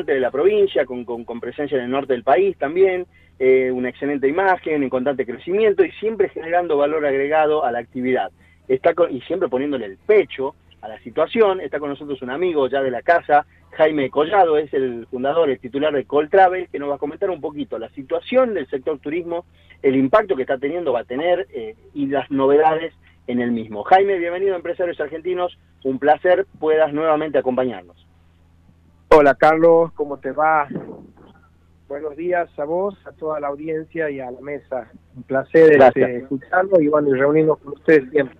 de la provincia, con, con, presencia en el norte del país también, eh, una excelente imagen, en constante crecimiento y siempre generando valor agregado a la actividad. Está y siempre poniéndole el pecho a la situación. Está con nosotros un amigo ya de la casa, Jaime Collado, es el fundador, el titular de Col Travel, que nos va a comentar un poquito la situación del sector turismo, el impacto que está teniendo, va a tener eh, y las novedades en el mismo. Jaime, bienvenido Empresarios Argentinos, un placer puedas nuevamente acompañarnos. Hola Carlos, ¿cómo te va? Buenos días a vos, a toda la audiencia y a la mesa. Un placer este, escucharlo y bueno, y reunirnos con ustedes siempre.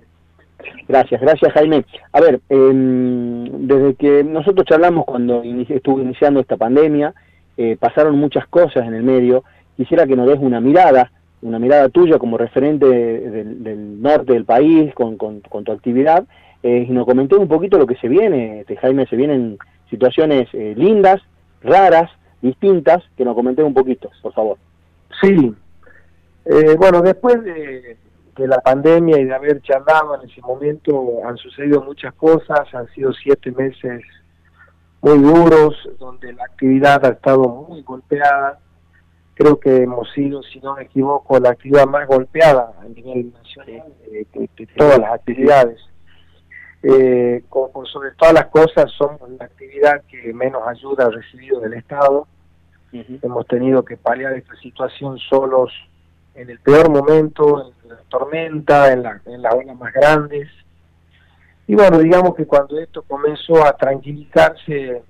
Gracias, gracias Jaime. A ver, em, desde que nosotros charlamos cuando estuvo iniciando esta pandemia, eh, pasaron muchas cosas en el medio. Quisiera que nos des una mirada una mirada tuya como referente del, norte del país con, tu actividad eh, y nos comenté un poquito lo que se viene, este, Jaime, se vienen situaciones eh, lindas, raras, distintas, que nos comenté un poquito, por favor. Sí, eh, bueno, después de, de, la pandemia y de haber charlado en ese momento, han sucedido muchas cosas, han sido siete meses muy duros, donde la actividad ha estado muy golpeada, creo que hemos sido, si no me equivoco, la actividad más golpeada a nivel nacional de, todas las actividades. Eh, como sobre todas las cosas, somos la actividad que menos ayuda ha recibido del Estado. Hemos tenido que paliar esta situación solos en el peor momento, en la tormenta, en, la, en las olas más grandes. Y bueno, digamos que cuando esto comenzó a tranquilizarse,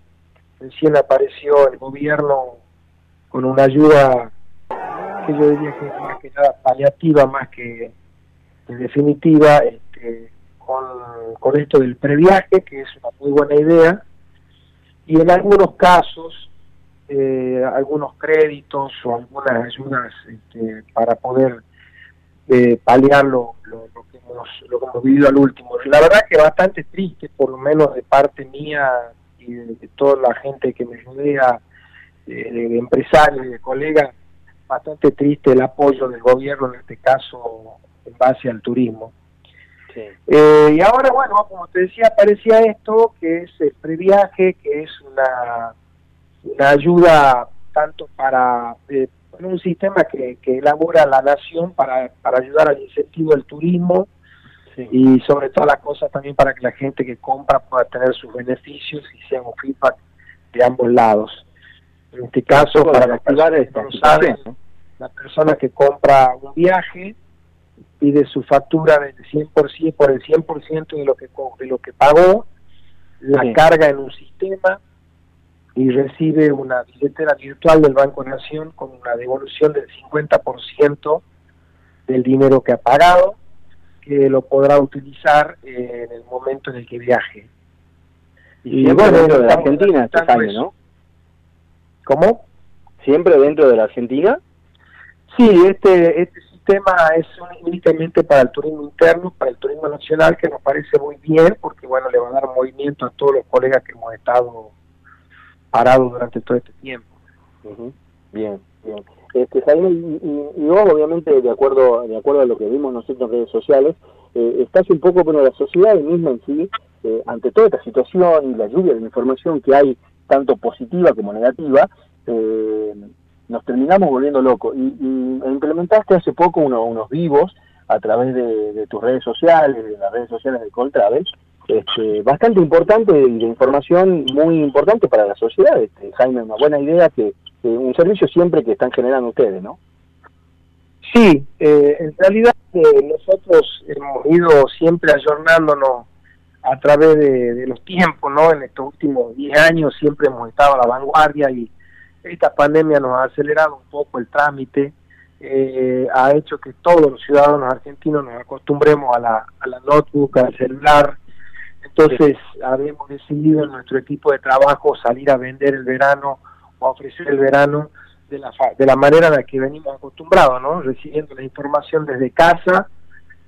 recién apareció el gobierno con una ayuda que yo diría que es más que nada paliativa, más que, definitiva, este, con, con esto del previaje, que es una muy buena idea, y en algunos casos, eh, algunos créditos o algunas ayudas este, para poder eh, paliar lo, lo, que hemos, lo que hemos vivido al último. La verdad que bastante triste, por lo menos de parte mía y de toda la gente que me rodea, de, empresarios y de colegas, bastante triste el apoyo del gobierno, en este caso, en base al turismo. Eh, y ahora, bueno, como te decía, aparecía esto, que es el previaje, que es una, una ayuda tanto para eh, un sistema que, que, elabora la nación para, para ayudar al incentivo del turismo y sobre todas las cosas también para que la gente que compra pueda tener sus beneficios y sea un feedback de ambos lados. En este caso, para activar esto, la persona que compra un viaje pide su factura del 100% por el 100% de lo que de lo que pagó, la carga en un sistema y recibe una billetera virtual del Banco Nación con una devolución del 50% del dinero que ha pagado, que lo podrá utilizar en el momento en el que viaje. Y, bueno, de la Argentina este año, ¿no? ¿Cómo? ¿Siempre dentro de la Argentina? Sí, este, este sistema es únicamente para el turismo interno, para el turismo nacional, que nos parece muy bien, porque bueno, le va a dar movimiento a todos los colegas que hemos estado parados durante todo este tiempo. Bien, bien. Este, Jaime, y, vos obviamente de acuerdo de acuerdo a lo que vimos nosotros en redes sociales, eh, estás un poco, pero la sociedad misma en sí, eh, ante toda esta situación y la lluvia de información que hay tanto positiva como negativa, eh, nos terminamos volviendo locos. Y, implementaste hace poco unos vivos a través de, tus redes sociales, de las redes sociales de Coltravel, este, bastante importante y de información muy importante para la sociedad. Este, Jaime, una buena idea que, un servicio siempre que están generando ustedes, ¿no? Sí, eh, en realidad eh, nosotros hemos ido siempre ayornándonos a través de, los tiempos, ¿no? En estos últimos 10 años siempre hemos estado a la vanguardia y esta pandemia nos ha acelerado un poco el trámite, eh, ha hecho que todos los ciudadanos argentinos nos acostumbremos a la, a la notebook, al celular. Entonces, habíamos decidido en nuestro equipo de trabajo salir a vender el verano o a ofrecer el verano de la, de la manera en la que venimos acostumbrados, ¿no? Recibiendo la información desde casa,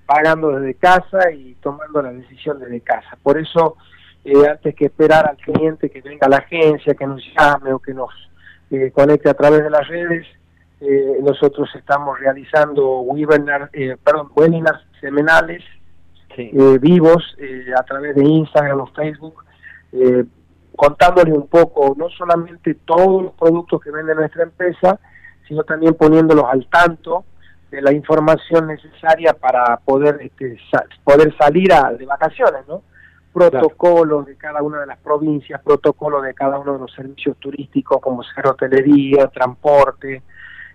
pagando desde casa y tomando la decisión desde casa. Por eso, eh, antes que esperar al cliente que venga a la agencia, que nos llame o que nos eh, conecte a través de las redes, eh, nosotros estamos realizando webinar, perdón, webinars semanales vivos a través de Instagram o Facebook, contándoles un poco, no solamente todos los productos que vende nuestra empresa, sino también poniéndolos al tanto de la información necesaria para poder este, poder salir a, de vacaciones, ¿no? Protocolos de cada una de las provincias, protocolos de cada uno de los servicios turísticos como ser hotelería, transporte,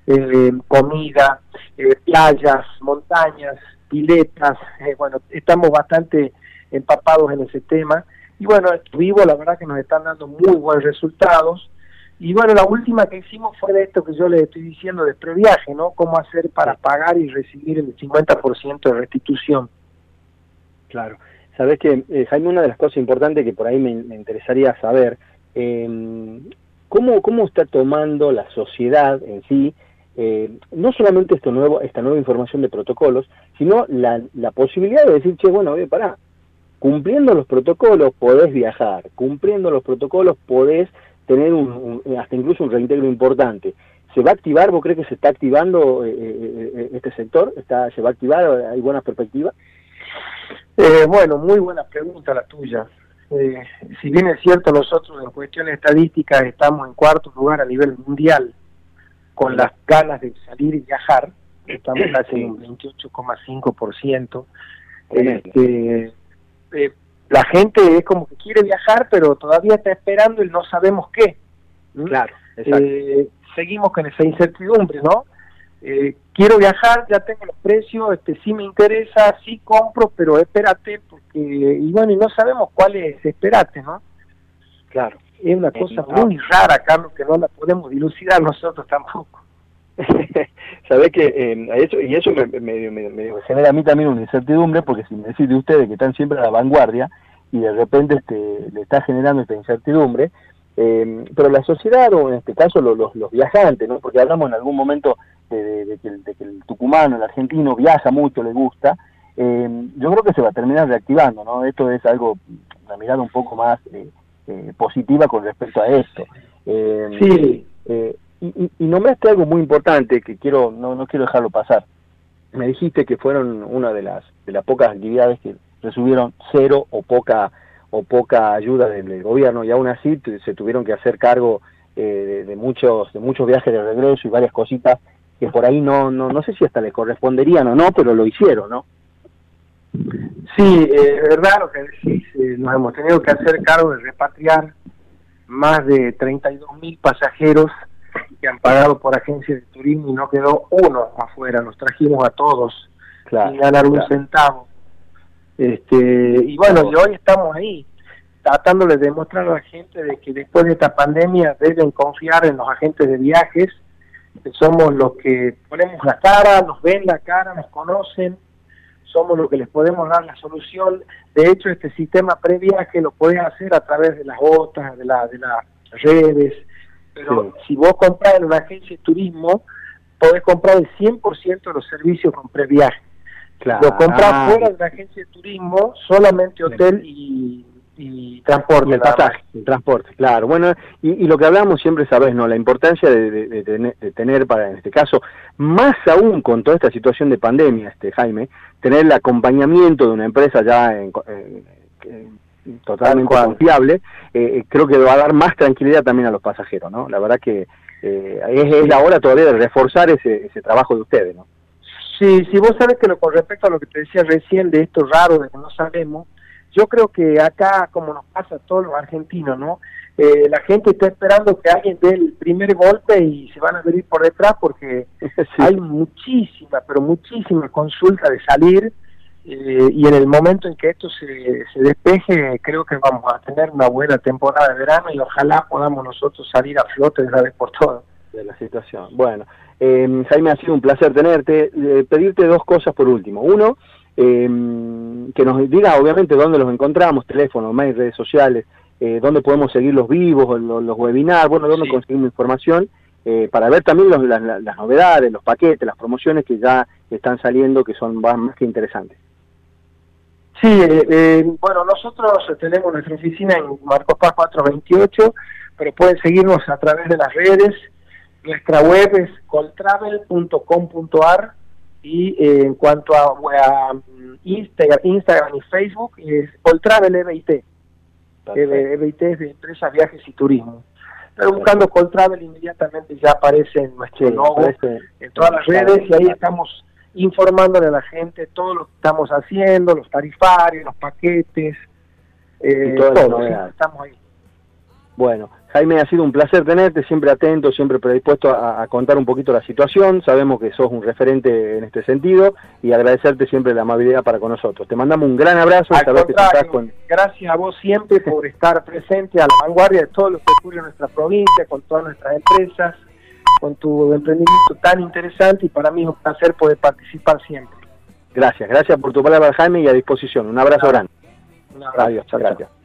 eh, comida, eh, playas, montañas, piletas, eh, bueno, estamos bastante empapados en ese tema y bueno, vivo la verdad que nos están dando muy buenos resultados y bueno, la última que hicimos fue de esto que yo les estoy diciendo de previaje, ¿no? Cómo hacer para pagar y recibir el 50% de restitución. Claro. Sabes que, eh, Jaime, una de las cosas importantes que por ahí me, interesaría saber, eh, ¿cómo, ¿cómo está tomando la sociedad en sí, eh, no solamente esto nuevo, esta nueva información de protocolos, sino la, la posibilidad de decir, che, bueno, oye, pará, cumpliendo los protocolos podés viajar, cumpliendo los protocolos podés tener un, hasta incluso un reintegro importante. ¿Se va a activar? ¿Vos crees que se está activando eh, eh, eh, este sector? ¿Está, ¿Se va a activar? ¿Hay buena perspectiva? bueno, muy buena pregunta la tuya. si bien es cierto, nosotros en cuestiones estadísticas estamos en cuarto lugar a nivel mundial con las ganas de salir y viajar, estamos casi en un 28,5%. Este, eh, la gente es como que quiere viajar, pero todavía está esperando y no sabemos qué. Claro, eh, seguimos con esa incertidumbre, ¿no? Eh, quiero viajar, ya tengo los precios, este sí me interesa, sí compro, pero espérate, porque, y bueno, y no sabemos cuál es, espérate, ¿no? Claro. Es una cosa muy rara, Carlos, que no la podemos dilucidar nosotros tampoco. Sabés que eh, eso, y eso me, genera a mí también una incertidumbre, porque si me decís de ustedes que están siempre a la vanguardia y de repente este, le está generando esta incertidumbre, eh, pero la sociedad, o en este caso los, los, viajantes, ¿no? porque hablamos en algún momento de, que, el tucumano, el argentino viaja mucho, le gusta, eh, yo creo que se va a terminar reactivando, ¿no? Esto es algo, una mirada un poco más positiva con respecto a esto. sí y, y, nombraste algo muy importante que quiero no, no quiero dejarlo pasar. Me dijiste que fueron una de las de las pocas actividades que recibieron cero o poca o poca ayuda del, gobierno y aún así se tuvieron que hacer cargo eh, de, muchos de muchos viajes de regreso y varias cositas que por ahí no no no sé si hasta les corresponderían o no, pero lo hicieron, ¿no? Sí, eh, es verdad lo que decís, eh, nos hemos tenido que hacer cargo de repatriar más de 32 mil pasajeros que han pagado por agencias de turismo y no quedó uno afuera, los trajimos a todos sin ganar un centavo. Este, y bueno, y hoy estamos ahí, tratando de demostrar a la gente de que después de esta pandemia deben confiar en los agentes de viajes, somos los que ponemos la cara, nos ven la cara, nos conocen, somos los que les podemos dar la solución. De hecho, este sistema previaje lo pueden hacer a través de las otras, de, la, de las redes, pero si vos compras en una agencia de turismo, podés comprar el 100% de los servicios con previaje. Claro. Lo compras fuera de una agencia de turismo, solamente hotel y, transporte. el pasaje, el transporte, claro. Bueno, y, lo que hablamos siempre, sabes, ¿no? La importancia de, tener, para, en este caso, más aún con toda esta situación de pandemia, este Jaime, tener el acompañamiento de una empresa ya en totalmente confiable, eh, eh, creo que va a dar más tranquilidad también a los pasajeros, ¿no? La verdad que eh, es, la hora todavía de reforzar ese, ese trabajo de ustedes, ¿no? Sí, si vos sabes que lo, con respecto a lo que te decía recién de esto raro, de que no sabemos, yo creo que acá, como nos pasa a todos los argentinos, ¿no? la gente está esperando que alguien dé el primer golpe y se van a venir por detrás porque hay muchísima, pero muchísima consulta de salir eh, y en el momento en que esto se, se despeje, creo que vamos a tener una buena temporada de verano y ojalá podamos nosotros salir a flote de una vez por todas. De la situación. Bueno, eh, Jaime, ha sido un placer tenerte. Eh, pedirte dos cosas por último. Uno, em, que nos diga obviamente dónde los encontramos, teléfono, mail, redes sociales, eh, dónde podemos seguir los vivos, los, los webinars, bueno, dónde conseguimos información. para ver también las, las novedades, los paquetes, las promociones que ya están saliendo, que son más que interesantes. Sí, eh, eh, bueno, nosotros tenemos nuestra oficina en Marcos Paz 428, pero pueden seguirnos a través de las redes. Nuestra web es coltravel.com.ar y eh, en cuanto a, Instagram, Instagram y Facebook es coltravelbit. EBIT es de Empresas, Viajes y Turismo. Pero buscando Call Travel inmediatamente ya aparece en nuestro logo en todas las redes y ahí estamos informándole a la gente todo lo que estamos haciendo, los tarifarios, los paquetes, eh, todo, estamos ahí. Bueno, Jaime, ha sido un placer tenerte, siempre atento, siempre predispuesto a, contar un poquito la situación. Sabemos que sos un referente en este sentido y agradecerte siempre la amabilidad para con nosotros. Te mandamos un gran abrazo. Gracias a vos siempre por estar presente a la vanguardia de todo lo que ocurre en nuestra provincia, con todas nuestras empresas, con tu emprendimiento tan interesante y para mí es un placer poder participar siempre. Gracias, gracias por tu palabra, Jaime, y a disposición. Un abrazo grande. Un abrazo. Adiós, gracias.